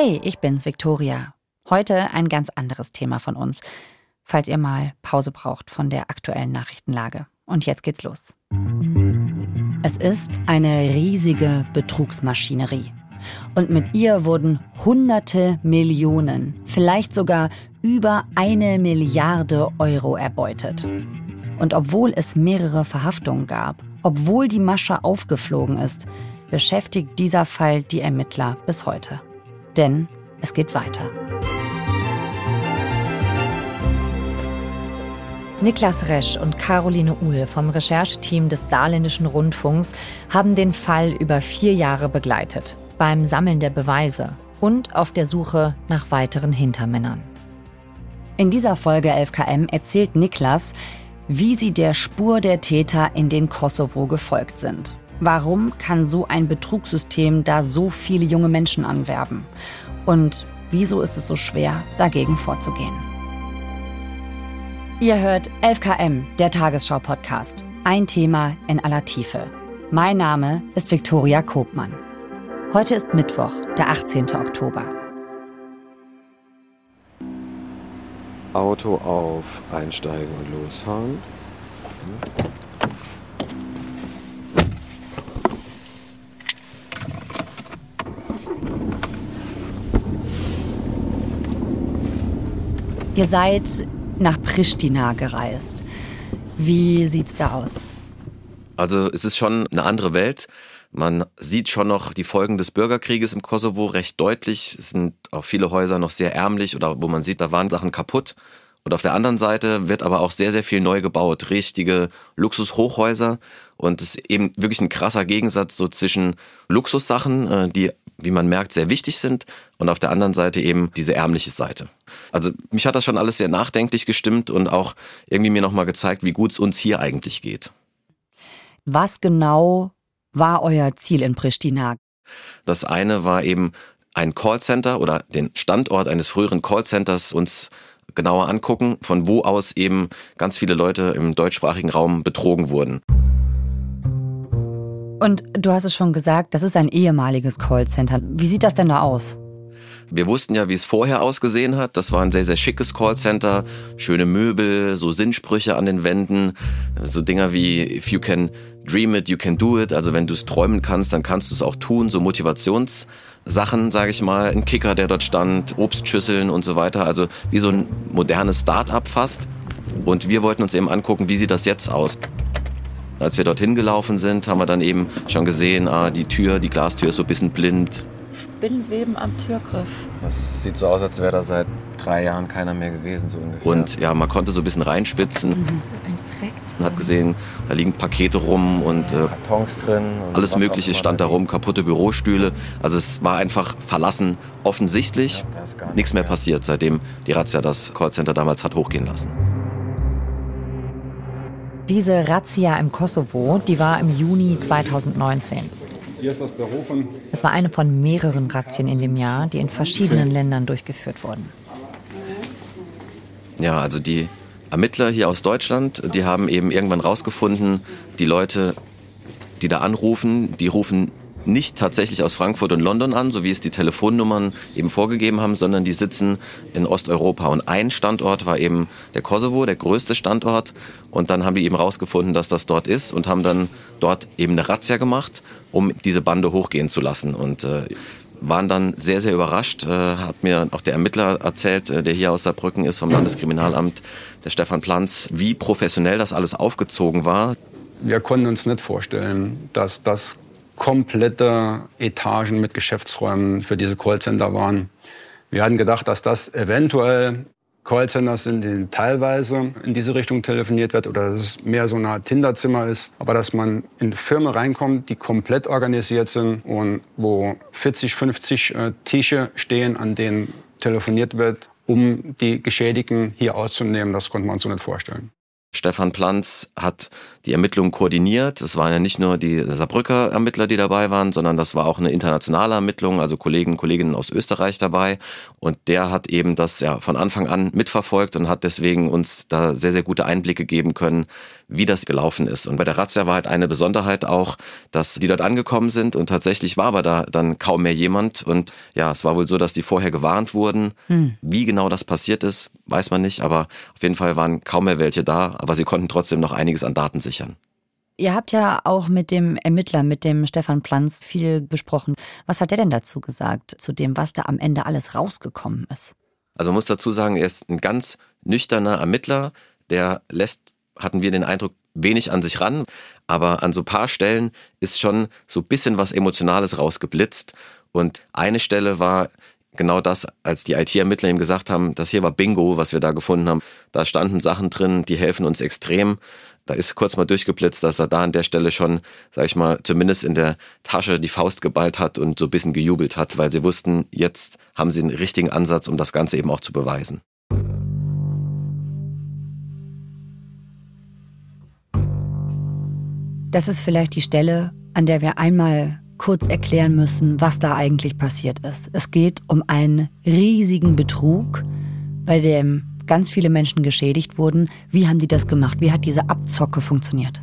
Hey, ich bin's, Victoria. Heute ein ganz anderes Thema von uns, falls ihr mal Pause braucht von der aktuellen Nachrichtenlage. Und jetzt geht's los. Es ist eine riesige Betrugsmaschinerie. Und mit ihr wurden hunderte Millionen, vielleicht sogar über eine Milliarde Euro erbeutet. Und obwohl es mehrere Verhaftungen gab, obwohl die Masche aufgeflogen ist, beschäftigt dieser Fall die Ermittler bis heute. Denn es geht weiter. Niklas Resch und Caroline Uhl vom Rechercheteam des Saarländischen Rundfunks haben den Fall über vier Jahre begleitet, beim Sammeln der Beweise und auf der Suche nach weiteren Hintermännern. In dieser Folge 11KM erzählt Niklas, wie sie der Spur der Täter in den Kosovo gefolgt sind Warum kann so ein Betrugssystem da so viele junge Menschen anwerben? Und wieso ist es so schwer, dagegen vorzugehen? Ihr hört 11KM, der Tagesschau-Podcast. Ein Thema in aller Tiefe. Mein Name ist Viktoria Kobmann. Heute ist Mittwoch, der 18. Oktober. Auto auf, einsteigen und losfahren. Ihr seid nach Pristina gereist. Wie sieht's da aus? Also es ist schon eine andere Welt. Man sieht schon noch die Folgen des Bürgerkrieges im Kosovo recht deutlich. Es sind auch viele Häuser noch sehr ärmlich oder wo man sieht, da waren Sachen kaputt. Und auf der anderen Seite wird aber auch sehr, sehr viel neu gebaut. Richtige Luxushochhäuser. Und es ist eben wirklich ein krasser Gegensatz so zwischen Luxussachen, äh, die wie man merkt, sehr wichtig sind und auf der anderen Seite eben diese ärmliche Seite. Also mich hat das schon alles sehr nachdenklich gestimmt und auch irgendwie mir nochmal gezeigt, wie gut es uns hier eigentlich geht. Was genau war euer Ziel in Pristina? Das eine war eben ein Callcenter oder den Standort eines früheren Callcenters uns genauer angucken, von wo aus eben ganz viele Leute im deutschsprachigen Raum betrogen wurden. Und du hast es schon gesagt, das ist ein ehemaliges Callcenter. Wie sieht das denn da aus? Wir wussten ja, wie es vorher ausgesehen hat. Das war ein sehr, sehr schickes Callcenter. Schöne Möbel, so Sinnsprüche an den Wänden. So Dinger wie, if you can dream it, you can do it. Also wenn du es träumen kannst, dann kannst du es auch tun. So Motivationssachen, sage ich mal. Ein Kicker, der dort stand, Obstschüsseln und so weiter. Also wie so ein modernes Start-up fast. Und wir wollten uns eben angucken, wie sieht das jetzt aus. Als wir dorthin gelaufen sind, haben wir dann eben schon gesehen, ah, die Tür, die Glastür ist so ein bisschen blind. Spinnweben am Türgriff. Das sieht so aus, als wäre da seit drei Jahren keiner mehr gewesen, so ungefähr. Und ja, man konnte so ein bisschen reinspitzen. Mhm. Ist da ein Dreck Man hat gesehen, da liegen Pakete rum und äh, Kartons drin. Und alles Mögliche stand da rum, kaputte Bürostühle. Also es war einfach verlassen, offensichtlich. Ja, Nichts mehr passiert, seitdem die Razzia das Callcenter damals hat hochgehen lassen. Diese Razzia im Kosovo, die war im Juni 2019. Hier ist das Büro von. Es war eine von mehreren Razzien in dem Jahr, die in verschiedenen Ländern durchgeführt wurden. Ja, also die Ermittler hier aus Deutschland, die haben eben irgendwann rausgefunden, die Leute, die da anrufen, die rufen nicht tatsächlich aus Frankfurt und London an, so wie es die Telefonnummern eben vorgegeben haben, sondern die sitzen in Osteuropa. Und ein Standort war eben der Kosovo, der größte Standort. Und dann haben die eben rausgefunden, dass das dort ist und haben dann dort eben eine Razzia gemacht, um diese Bande hochgehen zu lassen. Und äh, waren dann sehr, sehr überrascht, äh, hat mir auch der Ermittler erzählt, äh, der hier aus Saarbrücken ist vom Landeskriminalamt, der Stefan Planz, wie professionell das alles aufgezogen war. Wir konnten uns nicht vorstellen, dass das komplette Etagen mit Geschäftsräumen für diese Callcenter waren. Wir hatten gedacht, dass das eventuell Callcenters sind, die teilweise in diese Richtung telefoniert wird oder dass es mehr so eine Art Tinderzimmer ist, aber dass man in Firmen reinkommt, die komplett organisiert sind und wo 40, 50 äh, Tische stehen, an denen telefoniert wird, um die Geschädigten hier auszunehmen, das konnte man uns so nicht vorstellen. Stefan Planz hat die Ermittlungen koordiniert. Es waren ja nicht nur die Saarbrücker Ermittler, die dabei waren, sondern das war auch eine internationale Ermittlung, also Kollegen Kolleginnen aus Österreich dabei. Und der hat eben das ja von Anfang an mitverfolgt und hat deswegen uns da sehr, sehr gute Einblicke geben können, wie das gelaufen ist. Und bei der Razzia war halt eine Besonderheit auch, dass die dort angekommen sind und tatsächlich war aber da dann kaum mehr jemand. Und ja, es war wohl so, dass die vorher gewarnt wurden. Hm. Wie genau das passiert ist, weiß man nicht, aber auf jeden Fall waren kaum mehr welche da, aber sie konnten trotzdem noch einiges an Daten sichern. Ihr habt ja auch mit dem Ermittler, mit dem Stefan Planz, viel besprochen. Was hat der denn dazu gesagt, zu dem, was da am Ende alles rausgekommen ist? Also man muss dazu sagen, er ist ein ganz nüchterner Ermittler, der lässt, hatten wir den Eindruck, wenig an sich ran, aber an so paar Stellen ist schon so ein bisschen was Emotionales rausgeblitzt. Und eine Stelle war genau das, als die IT-Ermittler ihm gesagt haben, das hier war Bingo, was wir da gefunden haben. Da standen Sachen drin, die helfen uns extrem. Da ist kurz mal durchgeblitzt, dass er da an der Stelle schon, sag ich mal, zumindest in der Tasche die Faust geballt hat und so ein bisschen gejubelt hat, weil sie wussten, jetzt haben sie einen richtigen Ansatz, um das Ganze eben auch zu beweisen. Das ist vielleicht die Stelle, an der wir einmal kurz erklären müssen, was da eigentlich passiert ist. Es geht um einen riesigen Betrug, bei dem ganz viele Menschen geschädigt wurden. Wie haben die das gemacht? Wie hat diese Abzocke funktioniert?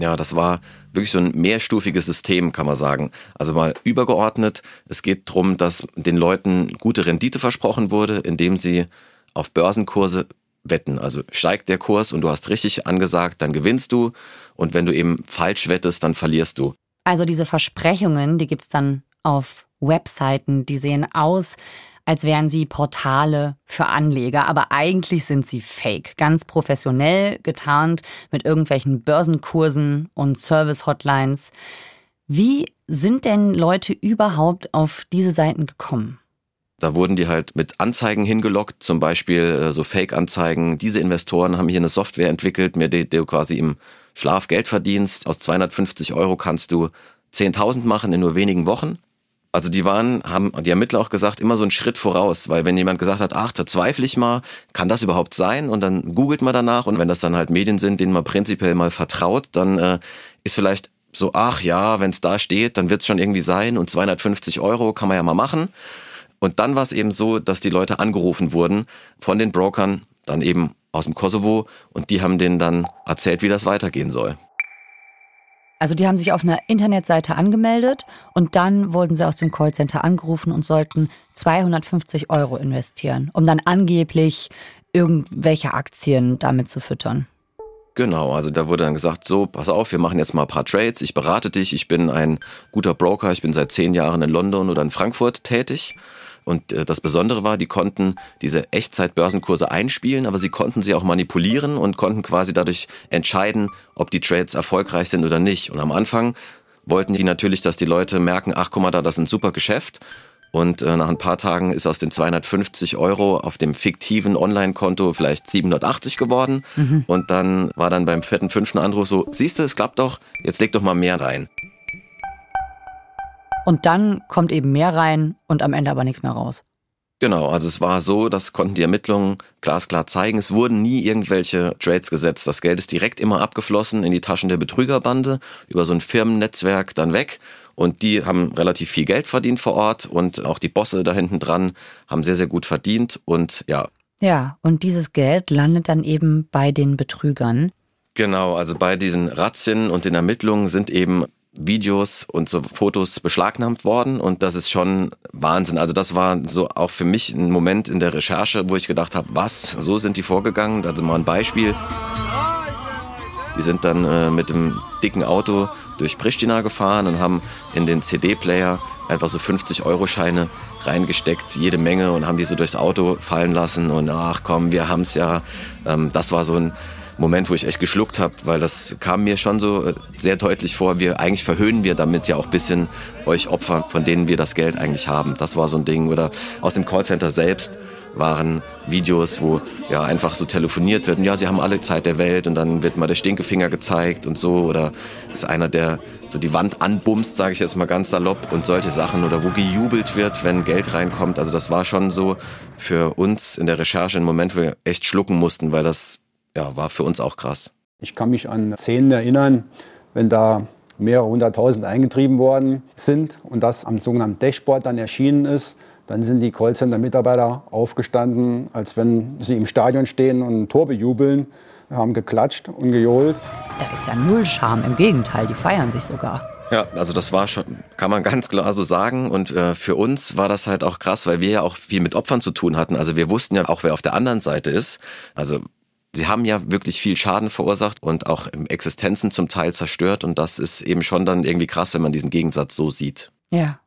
Ja, das war wirklich so ein mehrstufiges System, kann man sagen. Also mal übergeordnet. Es geht darum, dass den Leuten gute Rendite versprochen wurde, indem sie auf Börsenkurse wetten. Also steigt der Kurs und du hast richtig angesagt, dann gewinnst du. Und wenn du eben falsch wettest, dann verlierst du. Also diese Versprechungen, die gibt es dann auf Webseiten, die sehen aus, als wären sie Portale für Anleger, aber eigentlich sind sie fake, ganz professionell getarnt mit irgendwelchen Börsenkursen und Service-Hotlines. Wie sind denn Leute überhaupt auf diese Seiten gekommen? Da wurden die halt mit Anzeigen hingelockt, zum Beispiel äh, so Fake-Anzeigen. Diese Investoren haben hier eine Software entwickelt, mit der du quasi im Schlaf Geld verdienst. Aus 250 Euro kannst du 10.000 machen in nur wenigen Wochen. Also die waren, haben die Ermittler auch gesagt, immer so einen Schritt voraus, weil wenn jemand gesagt hat, ach, da zweifle ich mal, kann das überhaupt sein? Und dann googelt man danach und wenn das dann halt Medien sind, denen man prinzipiell mal vertraut, dann äh, ist vielleicht so, ach ja, wenn es da steht, dann wird es schon irgendwie sein und 250 Euro kann man ja mal machen. Und dann war es eben so, dass die Leute angerufen wurden von den Brokern, dann eben aus dem Kosovo, und die haben denen dann erzählt, wie das weitergehen soll. Also die haben sich auf einer Internetseite angemeldet und dann wurden sie aus dem Callcenter angerufen und sollten 250 Euro investieren, um dann angeblich irgendwelche Aktien damit zu füttern. Genau, also da wurde dann gesagt, so, pass auf, wir machen jetzt mal ein paar Trades, ich berate dich, ich bin ein guter Broker, ich bin seit zehn Jahren in London oder in Frankfurt tätig und äh, das Besondere war, die konnten diese Echtzeit-Börsenkurse einspielen, aber sie konnten sie auch manipulieren und konnten quasi dadurch entscheiden, ob die Trades erfolgreich sind oder nicht. Und am Anfang wollten die natürlich, dass die Leute merken, ach guck mal da, das ist ein super Geschäft. Und äh, nach ein paar Tagen ist aus den 250 Euro auf dem fiktiven Online-Konto vielleicht 780 geworden. Mhm. Und dann war dann beim vierten, fünften Anruf so, siehst du, es klappt doch, jetzt leg doch mal mehr rein. Und dann kommt eben mehr rein und am Ende aber nichts mehr raus. Genau, also es war so, das konnten die Ermittlungen glasklar zeigen. Es wurden nie irgendwelche Trades gesetzt. Das Geld ist direkt immer abgeflossen in die Taschen der Betrügerbande, über so ein Firmennetzwerk dann weg. Und die haben relativ viel Geld verdient vor Ort und auch die Bosse da hinten dran haben sehr, sehr gut verdient und ja. Ja, und dieses Geld landet dann eben bei den Betrügern. Genau, also bei diesen Razzien und den Ermittlungen sind eben Videos und so Fotos beschlagnahmt worden und das ist schon Wahnsinn. Also das war so auch für mich ein Moment in der Recherche, wo ich gedacht habe, was, so sind die vorgegangen. Also mal ein Beispiel. Die sind dann äh, mit dem dicken Auto durch Pristina gefahren und haben in den CD-Player einfach so 50-Euro-Scheine reingesteckt, jede Menge und haben die so durchs Auto fallen lassen und ach komm, wir haben's ja. Ähm, das war so ein Moment, wo ich echt geschluckt habe, weil das kam mir schon so äh, sehr deutlich vor. Wir eigentlich verhöhnen wir damit ja auch bisschen euch Opfer, von denen wir das Geld eigentlich haben. Das war so ein Ding. Oder aus dem Callcenter selbst waren Videos, wo ja einfach so telefoniert wird. Und ja, sie haben alle Zeit der Welt und dann wird mal der Stinkefinger gezeigt und so. Oder ist einer, der so die Wand anbumst, sage ich jetzt mal ganz salopp und solche Sachen. Oder wo gejubelt wird, wenn Geld reinkommt. Also das war schon so für uns in der Recherche ein Moment, wo wir echt schlucken mussten, weil das ja, war für uns auch krass. Ich kann mich an Szenen erinnern, wenn da mehrere hunderttausend eingetrieben worden sind und das am sogenannten Dashboard dann erschienen ist, dann sind die Callcenter-Mitarbeiter aufgestanden, als wenn sie im Stadion stehen und ein Tor bejubeln. haben geklatscht und gejohlt. Da ist ja null Scham, im Gegenteil, die feiern sich sogar. Ja, also das war schon, kann man ganz klar so sagen. Und äh, für uns war das halt auch krass, weil wir ja auch viel mit Opfern zu tun hatten. Also wir wussten ja auch, wer auf der anderen Seite ist. Also sie haben ja wirklich viel Schaden verursacht und auch Existenzen zum Teil zerstört. Und das ist eben schon dann irgendwie krass, wenn man diesen Gegensatz so sieht. Ja.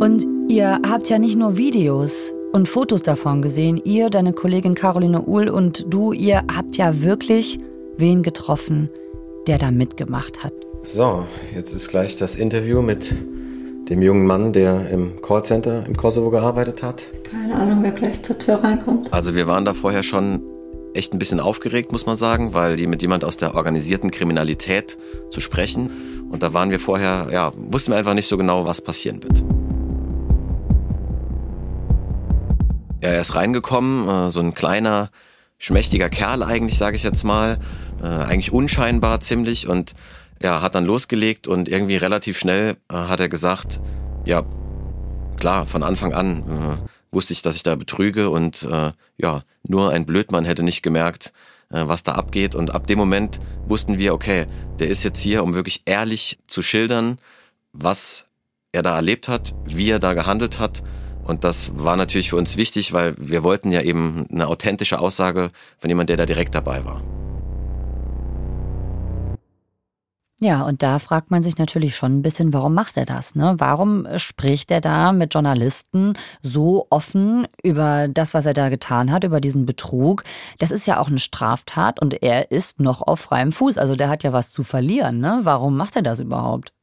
Und ihr habt ja nicht nur Videos und Fotos davon gesehen. Ihr, deine Kollegin Caroline Uhl und du, ihr habt ja wirklich wen getroffen, der da mitgemacht hat. So, jetzt ist gleich das Interview mit dem jungen Mann, der im Callcenter im Kosovo gearbeitet hat. Keine Ahnung, wer gleich zur Tür reinkommt. Also wir waren da vorher schon echt ein bisschen aufgeregt, muss man sagen, weil die mit jemand aus der organisierten Kriminalität zu sprechen. Und da waren wir vorher, ja, wussten wir einfach nicht so genau, was passieren wird. Er ist reingekommen, äh, so ein kleiner, schmächtiger Kerl eigentlich, sage ich jetzt mal, äh, eigentlich unscheinbar ziemlich und ja, hat dann losgelegt und irgendwie relativ schnell äh, hat er gesagt, ja, klar, von Anfang an äh, wusste ich, dass ich da betrüge und äh, ja, nur ein Blödmann hätte nicht gemerkt, äh, was da abgeht und ab dem Moment wussten wir, okay, der ist jetzt hier, um wirklich ehrlich zu schildern, was er da erlebt hat, wie er da gehandelt hat und das war natürlich für uns wichtig, weil wir wollten ja eben eine authentische Aussage von jemandem, der da direkt dabei war. Ja, und da fragt man sich natürlich schon ein bisschen, warum macht er das? Ne? Warum spricht er da mit Journalisten so offen über das, was er da getan hat, über diesen Betrug? Das ist ja auch eine Straftat und er ist noch auf freiem Fuß. Also der hat ja was zu verlieren. Ne? Warum macht er das überhaupt?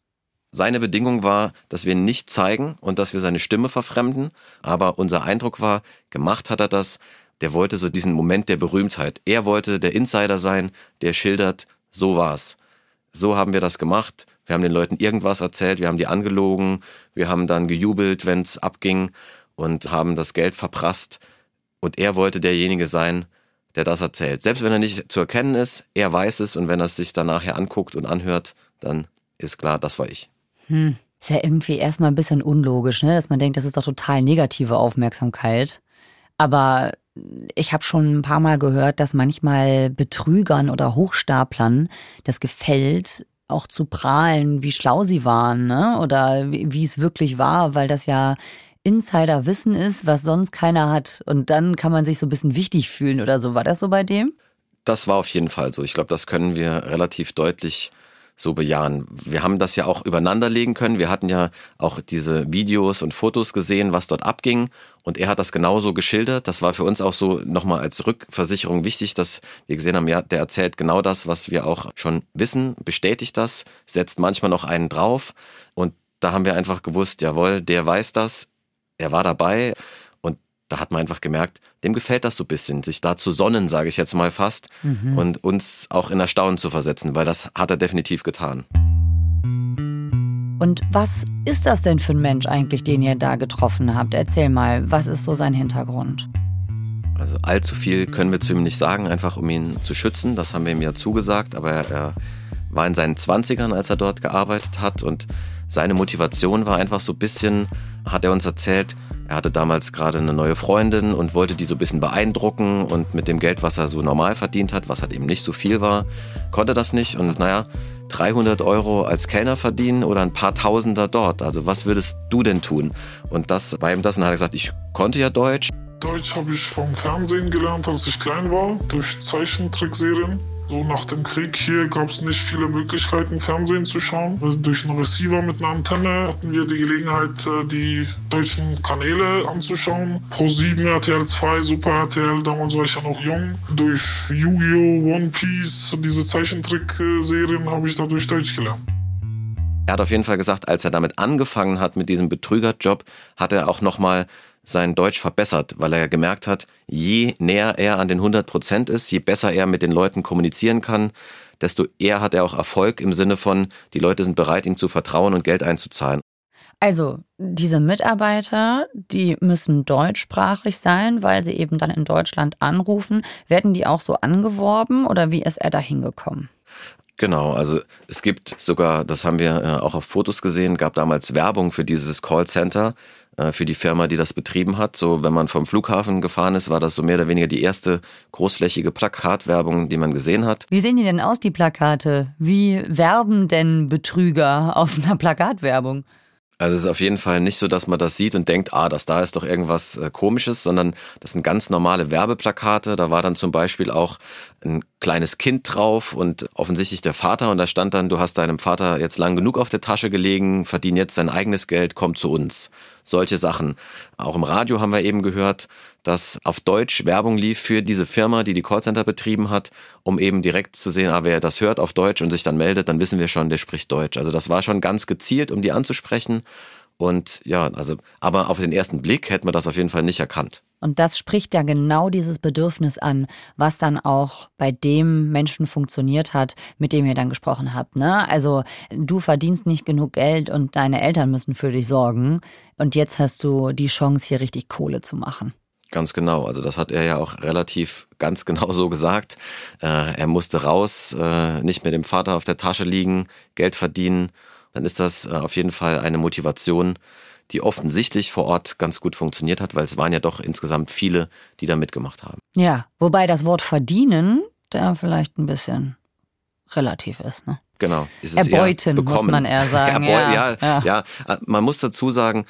Seine Bedingung war, dass wir nicht zeigen und dass wir seine Stimme verfremden. Aber unser Eindruck war, gemacht hat er das. Der wollte so diesen Moment der Berühmtheit. Er wollte der Insider sein, der schildert, so war's. So haben wir das gemacht. Wir haben den Leuten irgendwas erzählt, wir haben die angelogen, wir haben dann gejubelt, wenn's abging und haben das Geld verprasst. Und er wollte derjenige sein, der das erzählt. Selbst wenn er nicht zu erkennen ist, er weiß es und wenn er es sich dann nachher anguckt und anhört, dann ist klar, das war ich. Hm. Ist ja irgendwie erstmal ein bisschen unlogisch, ne? dass man denkt, das ist doch total negative Aufmerksamkeit. Aber ich habe schon ein paar Mal gehört, dass manchmal Betrügern oder Hochstaplern das gefällt, auch zu prahlen, wie schlau sie waren, ne? Oder wie, es wirklich war, weil das ja Insiderwissen ist, was sonst keiner hat. Und dann kann man sich so ein bisschen wichtig fühlen oder so. War das so bei dem? Das war auf jeden Fall so. Ich glaube, das können wir relativ deutlich so bejahen. Wir haben das ja auch übereinander legen können. Wir hatten ja auch diese Videos und Fotos gesehen, was dort abging. Und er hat das genauso geschildert. Das war für uns auch so nochmal als Rückversicherung wichtig, dass wir gesehen haben, ja, der erzählt genau das, was wir auch schon wissen, bestätigt das, setzt manchmal noch einen drauf. Und da haben wir einfach gewusst, jawohl, der weiß das, er war dabei da hat man einfach gemerkt, dem gefällt das so ein bisschen, sich da zu sonnen, sage ich jetzt mal fast, mhm. und uns auch in Erstaunen zu versetzen, weil das hat er definitiv getan. Und was ist das denn für ein Mensch eigentlich, den ihr da getroffen habt? Erzähl mal, was ist so sein Hintergrund? Also allzu viel können wir zu ihm nicht sagen, einfach um ihn zu schützen. Das haben wir ihm ja zugesagt, aber er war in seinen Zwanzigern, als er dort gearbeitet hat und seine Motivation war einfach so ein bisschen, hat er uns erzählt, er hatte damals gerade eine neue Freundin und wollte die so ein bisschen beeindrucken und mit dem Geld, was er so normal verdient hat, was halt eben nicht so viel war, konnte das nicht und naja, 300 Euro als Kellner verdienen oder ein paar Tausender dort. Also was würdest du denn tun? Und das bei ihm das und hat er gesagt, ich konnte ja Deutsch. Deutsch habe ich vom Fernsehen gelernt, als ich klein war, durch Zeichentrickserien. So nach dem Krieg hier gab es nicht viele Möglichkeiten, Fernsehen zu schauen. Also durch einen Receiver mit einer Antenne hatten wir die Gelegenheit, äh, die deutschen Kanäle anzuschauen. Pro 7, RTL 2, Super RTL, damals war ich ja noch jung. Durch Yu-Gi-Oh!, One Piece, diese Zeichentrickserien habe ich dadurch Deutsch gelernt. Er hat auf jeden Fall gesagt, als er damit angefangen hat mit diesem Betrügerjob, hat er auch nochmal sein Deutsch verbessert, weil er gemerkt hat, je näher er an den 100 Prozent ist, je besser er mit den Leuten kommunizieren kann, desto eher hat er auch Erfolg im Sinne von, die Leute sind bereit, ihm zu vertrauen und Geld einzuzahlen. Also, diese Mitarbeiter, die müssen deutschsprachig sein, weil sie eben dann in Deutschland anrufen. Werden die auch so angeworben oder wie ist er da hingekommen? Genau, also es gibt sogar, das haben wir äh, auch auf Fotos gesehen, gab damals Werbung für dieses Callcenter für die Firma, die das betrieben hat. So, wenn man vom Flughafen gefahren ist, war das so mehr oder weniger die erste großflächige Plakatwerbung, die man gesehen hat. Wie sehen die denn aus, die Plakate? Wie werben denn Betrüger auf einer Plakatwerbung? Also es ist auf jeden Fall nicht so, dass man das sieht und denkt, ah, das da ist doch irgendwas äh, Komisches, sondern das sind ganz normale Werbeplakate. Da war dann zum Beispiel auch ein kleines Kind drauf und offensichtlich der Vater und da stand dann, du hast deinem Vater jetzt lang genug auf der Tasche gelegen, verdien jetzt dein eigenes Geld, komm zu uns. Solche Sachen. Auch im Radio haben wir eben gehört, dass auf Deutsch Werbung lief für diese Firma, die die Callcenter betrieben hat, um eben direkt zu sehen, ah, wer das hört auf Deutsch und sich dann meldet, dann wissen wir schon, der spricht Deutsch. Also das war schon ganz gezielt, um die anzusprechen. Und ja, also, aber auf den ersten Blick hätte man das auf jeden Fall nicht erkannt. Und das spricht ja genau dieses Bedürfnis an, was dann auch bei dem Menschen funktioniert hat, mit dem ihr dann gesprochen habt. Ne? Also du verdienst nicht genug Geld und deine Eltern müssen für dich sorgen. Und jetzt hast du die Chance, hier richtig Kohle zu machen. Ganz genau. Also das hat er ja auch relativ ganz genau so gesagt. Äh, er musste raus, äh, nicht mehr dem Vater auf der Tasche liegen, Geld verdienen. Dann ist das äh, auf jeden Fall eine Motivation, die offensichtlich vor Ort ganz gut funktioniert hat, weil es waren ja doch insgesamt viele, die da mitgemacht haben. Ja, wobei das Wort verdienen da vielleicht ein bisschen relativ ist, ne? Genau. Ist Erbeuten, muss man eher sagen. Erbeu ja, ja, ja. ja. Man muss dazu sagen,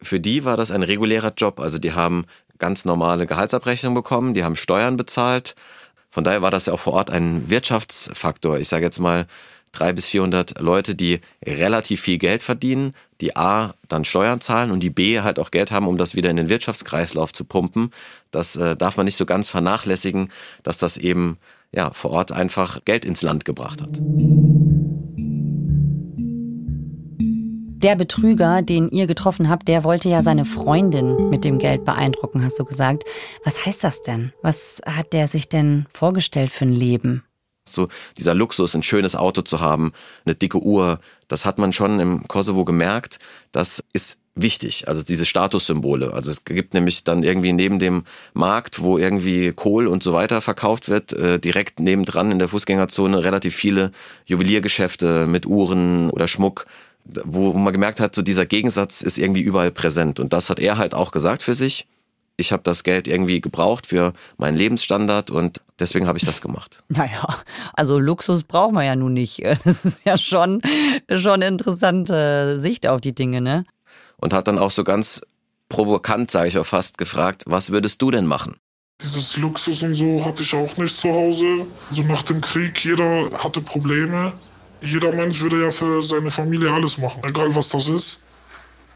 für die war das ein regulärer Job. Also die haben ganz normale Gehaltsabrechnung bekommen, die haben Steuern bezahlt. Von daher war das ja auch vor Ort ein Wirtschaftsfaktor. Ich sage jetzt mal, drei bis 400 Leute, die relativ viel Geld verdienen, die A dann Steuern zahlen und die B halt auch Geld haben, um das wieder in den Wirtschaftskreislauf zu pumpen. Das äh, darf man nicht so ganz vernachlässigen, dass das eben ja vor Ort einfach Geld ins Land gebracht hat. Der Betrüger, den ihr getroffen habt, der wollte ja seine Freundin mit dem Geld beeindrucken, hast du gesagt. Was heißt das denn? Was hat der sich denn vorgestellt für ein Leben? So dieser Luxus, ein schönes Auto zu haben, eine dicke Uhr, das hat man schon im Kosovo gemerkt. Das ist wichtig, also diese Statussymbole. Also es gibt nämlich dann irgendwie neben dem Markt, wo irgendwie Kohl und so weiter verkauft wird, äh, direkt nebendran in der Fußgängerzone relativ viele Juweliergeschäfte mit Uhren oder Schmuck, wo man gemerkt hat, so dieser Gegensatz ist irgendwie überall präsent. Und das hat er halt auch gesagt für sich ich habe das Geld irgendwie gebraucht für meinen Lebensstandard und deswegen habe ich das gemacht. Naja, also Luxus braucht man ja nun nicht. Das ist ja schon, schon eine interessante Sicht auf die Dinge, ne? Und hat dann auch so ganz provokant, sage ich auch fast, gefragt, was würdest du denn machen? Dieses Luxus und so hatte ich auch nicht zu Hause. Also nach dem Krieg, jeder hatte Probleme. Jeder Mensch würde ja für seine Familie alles machen, egal was das ist.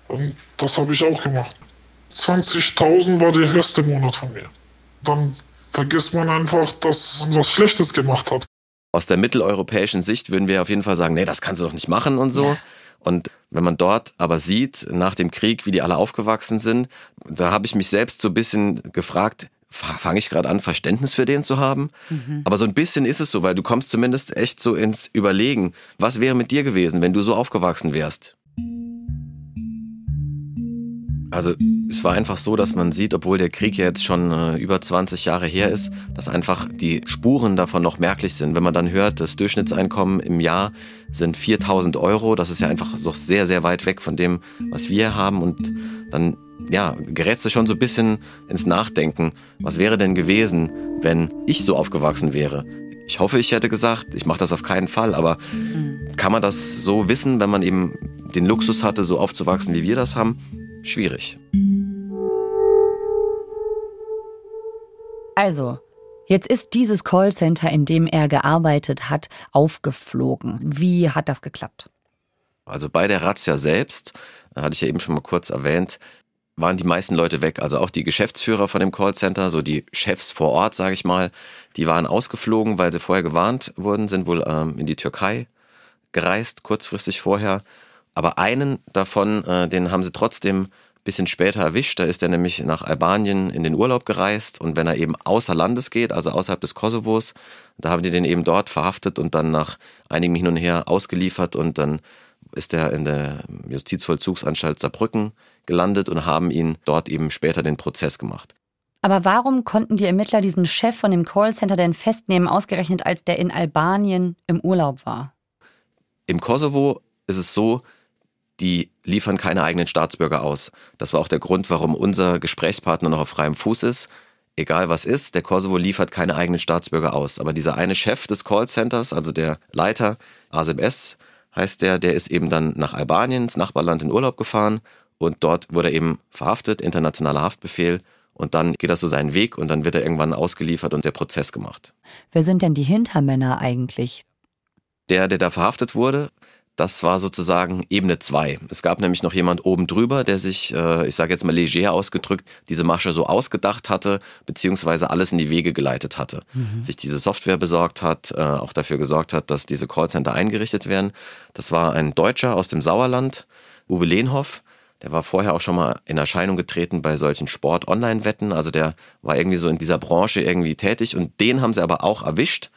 Und das habe ich auch gemacht. 20.000 war der höchste Monat von mir. Dann vergisst man einfach, dass man was Schlechtes gemacht hat. Aus der mitteleuropäischen Sicht würden wir auf jeden Fall sagen, nee, das kannst du doch nicht machen und so. Ja. Und wenn man dort aber sieht, nach dem Krieg, wie die alle aufgewachsen sind, da habe ich mich selbst so ein bisschen gefragt, fange ich gerade an, Verständnis für den zu haben? Mhm. Aber so ein bisschen ist es so, weil du kommst zumindest echt so ins Überlegen, was wäre mit dir gewesen, wenn du so aufgewachsen wärst? Also es war einfach so, dass man sieht, obwohl der Krieg ja jetzt schon äh, über 20 Jahre her ist, dass einfach die Spuren davon noch merklich sind. Wenn man dann hört, das Durchschnittseinkommen im Jahr sind 4000 Euro, das ist ja einfach so sehr, sehr weit weg von dem, was wir haben. Und dann ja, gerätst du schon so ein bisschen ins Nachdenken, was wäre denn gewesen, wenn ich so aufgewachsen wäre? Ich hoffe, ich hätte gesagt, ich mache das auf keinen Fall, aber mhm. kann man das so wissen, wenn man eben den Luxus hatte, so aufzuwachsen, wie wir das haben? Schwierig. Also, jetzt ist dieses Callcenter, in dem er gearbeitet hat, aufgeflogen. Wie hat das geklappt? Also bei der Razzia selbst, äh, hatte ich ja eben schon mal kurz erwähnt, waren die meisten Leute weg. Also auch die Geschäftsführer von dem Callcenter, so die Chefs vor Ort, sage ich mal, die waren ausgeflogen, weil sie vorher gewarnt wurden, sind wohl ähm, in die Türkei gereist, kurzfristig vorher. Aber einen davon, äh, den haben sie trotzdem bisschen später erwischt. Da ist er nämlich nach Albanien in den Urlaub gereist und wenn er eben außer Landes geht, also außerhalb des Kosovos, da haben die den eben dort verhaftet und dann nach einigem Hin und Her ausgeliefert und dann ist er in der Justizvollzugsanstalt Saarbrücken gelandet und haben ihn dort eben später den Prozess gemacht. Aber warum konnten die Ermittler diesen Chef von dem Callcenter denn festnehmen, ausgerechnet als der in Albanien im Urlaub war? Im Kosovo ist es so, die liefern keine eigenen Staatsbürger aus. Das war auch der Grund, warum unser Gesprächspartner noch auf freiem Fuß ist. Egal was ist, der Kosovo liefert keine eigenen Staatsbürger aus. Aber dieser eine Chef des Callcenters, also der Leiter, Asim S., heißt der, der ist eben dann nach Albanien, ins Nachbarland in Urlaub gefahren und dort wurde er eben verhaftet, internationaler Haftbefehl und dann geht das so seinen Weg und dann wird er irgendwann ausgeliefert und der Prozess gemacht. Wer sind denn die Hintermänner eigentlich? Der, der da verhaftet wurde, das war sozusagen Ebene 2. Es gab nämlich noch jemand oben drüber, der sich, äh, ich sage jetzt mal leger ausgedrückt, diese Masche so ausgedacht hatte, beziehungsweise alles in die Wege geleitet hatte. Mhm. Sich diese Software besorgt hat, äh, auch dafür gesorgt hat, dass diese Callcenter eingerichtet werden. Das war ein Deutscher aus dem Sauerland, Uwe Lehnhoff. Der war vorher auch schon mal in Erscheinung getreten bei solchen Sport-Online-Wetten. Also der war irgendwie so in dieser Branche irgendwie tätig und den haben sie aber auch erwischt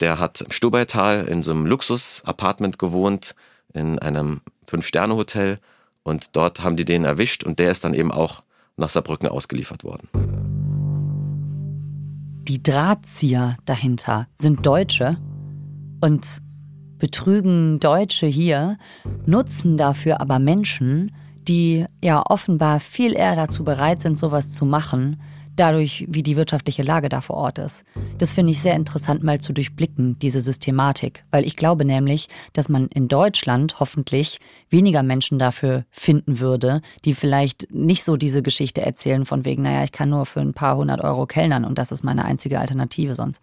der hat im Stubaital in so einem Luxus-Apartment gewohnt, in einem Fünf-Sterne-Hotel. Und dort haben die den erwischt und der ist dann eben auch nach Saarbrücken ausgeliefert worden. Die Drahtzieher dahinter sind Deutsche und betrügen Deutsche hier, nutzen dafür aber Menschen, die ja offenbar viel eher dazu bereit sind, sowas zu machen, dadurch, wie die wirtschaftliche Lage da vor Ort ist. Das finde ich sehr interessant mal zu durchblicken, diese Systematik, weil ich glaube nämlich, dass man in Deutschland hoffentlich weniger Menschen dafür finden würde, die vielleicht nicht so diese Geschichte erzählen von wegen, naja, ich kann nur für ein paar hundert Euro kellnern und das ist meine einzige Alternative sonst.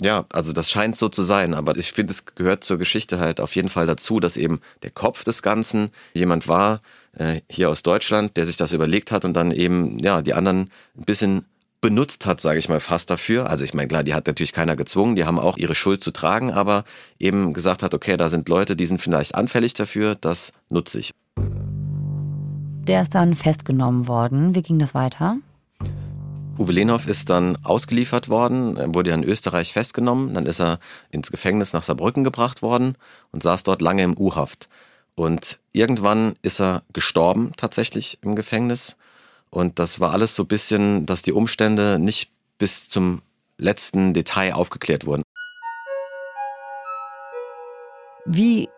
Ja, also das scheint so zu sein, aber ich finde, es gehört zur Geschichte halt auf jeden Fall dazu, dass eben der Kopf des Ganzen jemand war, äh, hier aus Deutschland, der sich das überlegt hat und dann eben, ja, die anderen ein bisschen benutzt hat, sage ich mal fast dafür. Also ich meine, klar, die hat natürlich keiner gezwungen, die haben auch ihre Schuld zu tragen, aber eben gesagt hat, okay, da sind Leute, die sind vielleicht anfällig dafür, das nutze ich. Der ist dann festgenommen worden. Wie ging das weiter? Uwe Lenhoff ist dann ausgeliefert worden, wurde ja in Österreich festgenommen, dann ist er ins Gefängnis nach Saarbrücken gebracht worden und saß dort lange im U-Haft. Und irgendwann ist er gestorben tatsächlich im Gefängnis. Und das war alles so ein bisschen, dass die Umstände nicht bis zum letzten Detail aufgeklärt wurden. Wie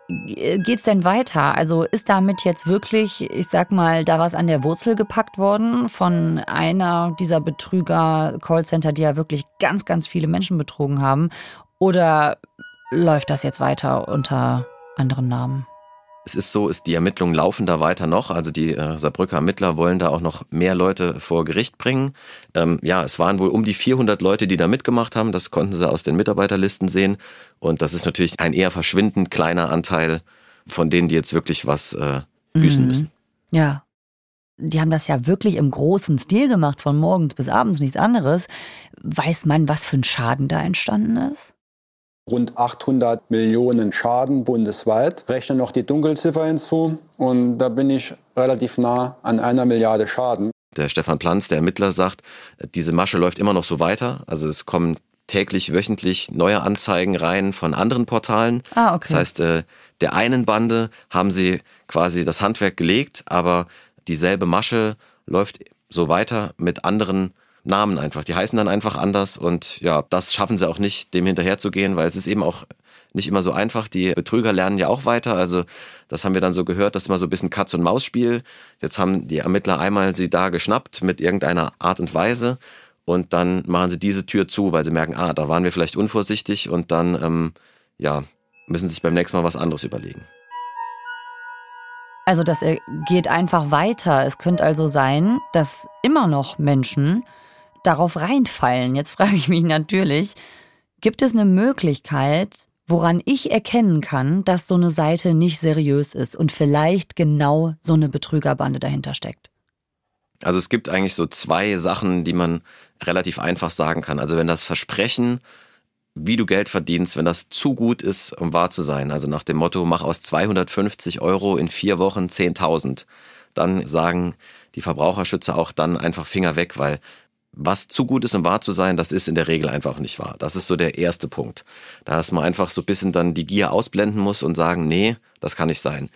geht's denn weiter? Also ist damit jetzt wirklich, ich sag mal, da was an der Wurzel gepackt worden von einer dieser Betrüger, Callcenter, die ja wirklich ganz, ganz viele Menschen betrogen haben? Oder läuft das jetzt weiter unter anderen Namen? Es ist so, ist die Ermittlungen laufen da weiter noch. Also die äh, Saarbrücker Ermittler wollen da auch noch mehr Leute vor Gericht bringen. Ähm, ja, es waren wohl um die 400 Leute, die da mitgemacht haben. Das konnten sie aus den Mitarbeiterlisten sehen. Und das ist natürlich ein eher verschwindend kleiner Anteil von denen, die jetzt wirklich was äh, büßen mhm. müssen. Ja. Die haben das ja wirklich im großen Stil gemacht, von morgens bis abends nichts anderes. Weiß man, was für ein Schaden da entstanden ist? Rund 800 Millionen Schaden bundesweit. Rechne noch die Dunkelziffer hinzu und da bin ich relativ nah an einer Milliarde Schaden. Der Stefan Planz, der Ermittler, sagt, diese Masche läuft immer noch so weiter. Also es kommen täglich, wöchentlich neue Anzeigen rein von anderen Portalen. Ah, okay. Das heißt, äh, der einen Bande haben sie quasi das Handwerk gelegt, aber dieselbe Masche läuft so weiter mit anderen Namen einfach. Die heißen dann einfach anders und ja, das schaffen sie auch nicht, dem hinterherzugehen, weil es ist eben auch nicht immer so einfach. Die Betrüger lernen ja auch weiter. Also das haben wir dann so gehört, das ist mal so ein bisschen Katz- und Maus-Spiel. Jetzt haben die Ermittler einmal sie da geschnappt mit irgendeiner Art und Weise und dann machen sie diese Tür zu, weil sie merken, ah, da waren wir vielleicht unvorsichtig und dann, ähm, ja, müssen sich beim nächsten Mal was anderes überlegen. Also das geht einfach weiter. Es könnte also sein, dass immer noch Menschen darauf reinfallen. Jetzt frage ich mich natürlich, gibt es eine Möglichkeit, woran ich erkennen kann, dass so eine Seite nicht seriös ist und vielleicht genau so eine Betrügerbande dahinter steckt? Also es gibt eigentlich so zwei Sachen, die man relativ einfach sagen kann. Also wenn das Versprechen, wie du Geld verdienst, wenn das zu gut ist, um wahr zu sein, also nach dem Motto, mach aus 250 Euro in vier Wochen 10.000, dann sagen die Verbraucherschützer auch dann einfach Finger weg, weil was zu gut ist, um wahr zu sein, das ist in der Regel einfach nicht wahr. Das ist so der erste Punkt. Da dass man einfach so ein bisschen dann die Gier ausblenden muss und sagen, nee, das kann nicht sein.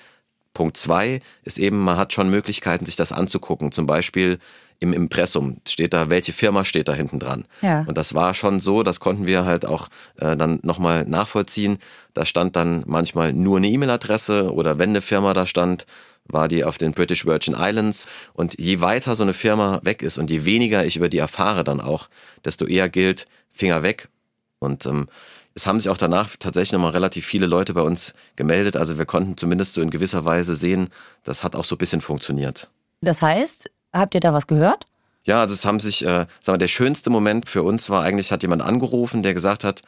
Punkt zwei ist eben, man hat schon Möglichkeiten, sich das anzugucken. Zum Beispiel im Impressum steht da, welche Firma steht da hinten dran. Ja. Und das war schon so, das konnten wir halt auch äh, dann nochmal nachvollziehen. Da stand dann manchmal nur eine E-Mail-Adresse oder wenn eine Firma da stand, war die auf den British Virgin Islands. Und je weiter so eine Firma weg ist und je weniger ich über die erfahre dann auch, desto eher gilt, Finger weg. Und ähm, es haben sich auch danach tatsächlich nochmal relativ viele Leute bei uns gemeldet. Also wir konnten zumindest so in gewisser Weise sehen, das hat auch so ein bisschen funktioniert. Das heißt, habt ihr da was gehört? Ja, also es haben sich, äh, sag mal, der schönste Moment für uns war eigentlich, hat jemand angerufen, der gesagt hat,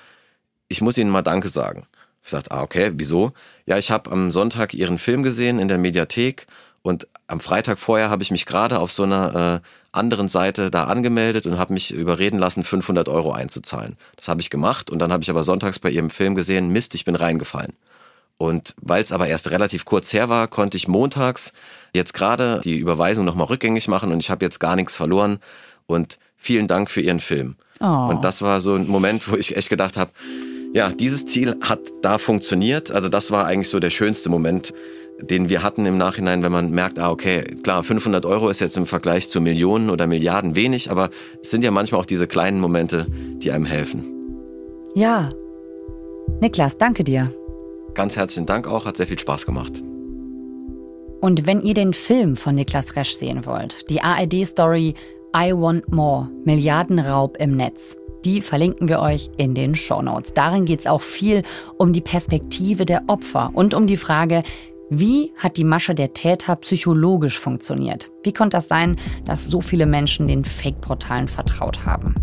ich muss Ihnen mal Danke sagen. Ich sagte, ah, okay, wieso? Ja, ich habe am Sonntag Ihren Film gesehen in der Mediathek und am Freitag vorher habe ich mich gerade auf so einer äh, anderen Seite da angemeldet und habe mich überreden lassen, 500 Euro einzuzahlen. Das habe ich gemacht und dann habe ich aber sonntags bei Ihrem Film gesehen, Mist, ich bin reingefallen. Und weil es aber erst relativ kurz her war, konnte ich montags jetzt gerade die Überweisung nochmal rückgängig machen und ich habe jetzt gar nichts verloren. Und vielen Dank für Ihren Film. Oh. Und das war so ein Moment, wo ich echt gedacht habe, ja, dieses Ziel hat da funktioniert. Also das war eigentlich so der schönste Moment, den wir hatten im Nachhinein, wenn man merkt, ah, okay, klar, 500 Euro ist jetzt im Vergleich zu Millionen oder Milliarden wenig, aber es sind ja manchmal auch diese kleinen Momente, die einem helfen. Ja. Niklas, danke dir. Ganz herzlichen Dank auch, hat sehr viel Spaß gemacht. Und wenn ihr den Film von Niklas Resch sehen wollt, die ARD-Story I Want More, Milliardenraub im Netz, die verlinken wir euch in den Shownotes. Darin geht es auch viel um die Perspektive der Opfer und um die Frage, wie hat die Masche der Täter psychologisch funktioniert? Wie konnte das sein, dass so viele Menschen den Fake-Portalen vertraut haben?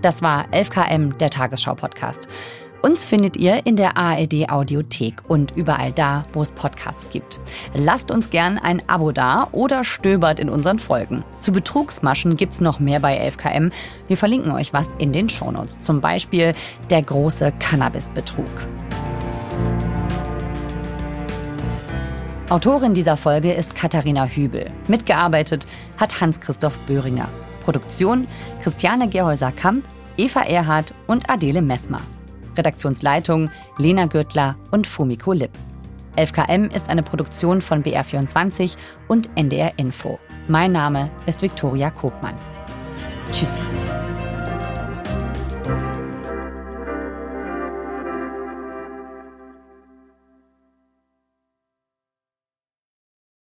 Das war 11KM, der Tagesschau-Podcast. Uns findet ihr in der ARD Audiothek und überall da, wo es Podcasts gibt. Lasst uns gern ein Abo da oder stöbert in unseren Folgen. Zu Betrugsmaschen gibt's noch mehr bei 11KM. Wir verlinken euch was in den Shownotes. Zum Beispiel der große Cannabis-Betrug. Autorin dieser Folge ist Katharina Hübel. Mitgearbeitet hat Hans-Christoph Böhringer. Produktion Christiane Gerhäuser-Kamp, Eva Erhardt und Adele Messmer. Redaktionsleitung Lena Gürtler und Fumiko Lipp. 11KM ist eine Produktion von BR24 und NDR Info. Mein Name ist Viktoria Kobmann. Tschüss.